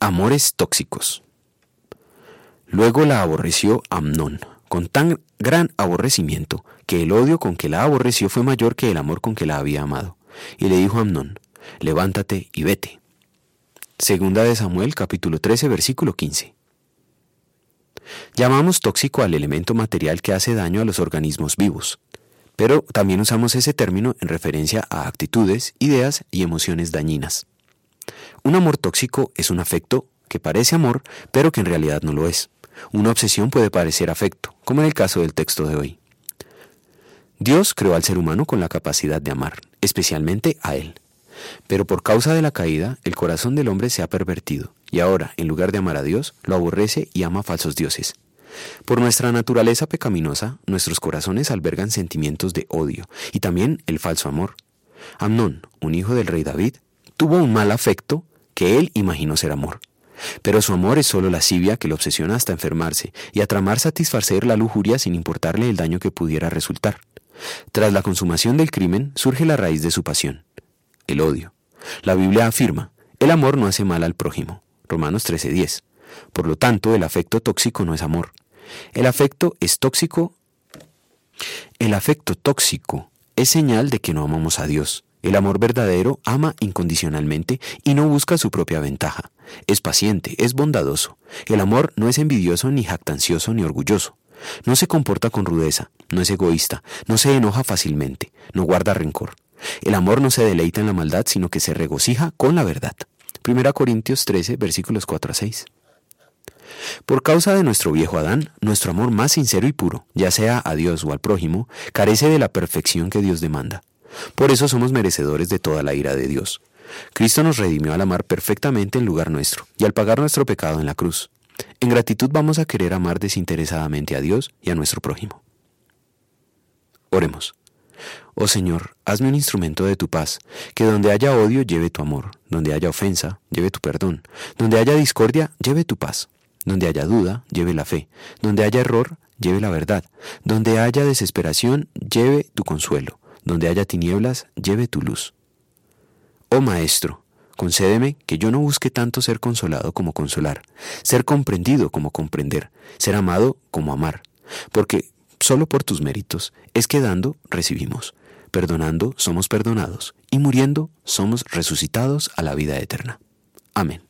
Amores tóxicos. Luego la aborreció Amnón, con tan gran aborrecimiento, que el odio con que la aborreció fue mayor que el amor con que la había amado. Y le dijo a Amnón, levántate y vete. Segunda de Samuel capítulo 13 versículo 15. Llamamos tóxico al elemento material que hace daño a los organismos vivos, pero también usamos ese término en referencia a actitudes, ideas y emociones dañinas. Un amor tóxico es un afecto que parece amor, pero que en realidad no lo es. Una obsesión puede parecer afecto, como en el caso del texto de hoy. Dios creó al ser humano con la capacidad de amar, especialmente a Él. Pero por causa de la caída, el corazón del hombre se ha pervertido, y ahora, en lugar de amar a Dios, lo aborrece y ama a falsos dioses. Por nuestra naturaleza pecaminosa, nuestros corazones albergan sentimientos de odio y también el falso amor. Amnón, un hijo del rey David, tuvo un mal afecto que él imaginó ser amor. Pero su amor es solo lascivia que lo obsesiona hasta enfermarse y a tramar satisfacer la lujuria sin importarle el daño que pudiera resultar. Tras la consumación del crimen surge la raíz de su pasión, el odio. La Biblia afirma, el amor no hace mal al prójimo. Romanos 13:10. Por lo tanto, el afecto tóxico no es amor. El afecto es tóxico. El afecto tóxico es señal de que no amamos a Dios. El amor verdadero ama incondicionalmente y no busca su propia ventaja. Es paciente, es bondadoso. El amor no es envidioso, ni jactancioso, ni orgulloso. No se comporta con rudeza, no es egoísta, no se enoja fácilmente, no guarda rencor. El amor no se deleita en la maldad, sino que se regocija con la verdad. 1 Corintios 13, versículos 4 a 6. Por causa de nuestro viejo Adán, nuestro amor más sincero y puro, ya sea a Dios o al prójimo, carece de la perfección que Dios demanda. Por eso somos merecedores de toda la ira de Dios. Cristo nos redimió al amar perfectamente en lugar nuestro y al pagar nuestro pecado en la cruz. En gratitud vamos a querer amar desinteresadamente a Dios y a nuestro prójimo. Oremos. Oh Señor, hazme un instrumento de tu paz, que donde haya odio lleve tu amor, donde haya ofensa lleve tu perdón, donde haya discordia lleve tu paz, donde haya duda lleve la fe, donde haya error lleve la verdad, donde haya desesperación lleve tu consuelo, donde haya tinieblas lleve tu luz. Oh Maestro, concédeme que yo no busque tanto ser consolado como consolar, ser comprendido como comprender, ser amado como amar, porque solo por tus méritos es que dando recibimos, perdonando somos perdonados y muriendo somos resucitados a la vida eterna. Amén.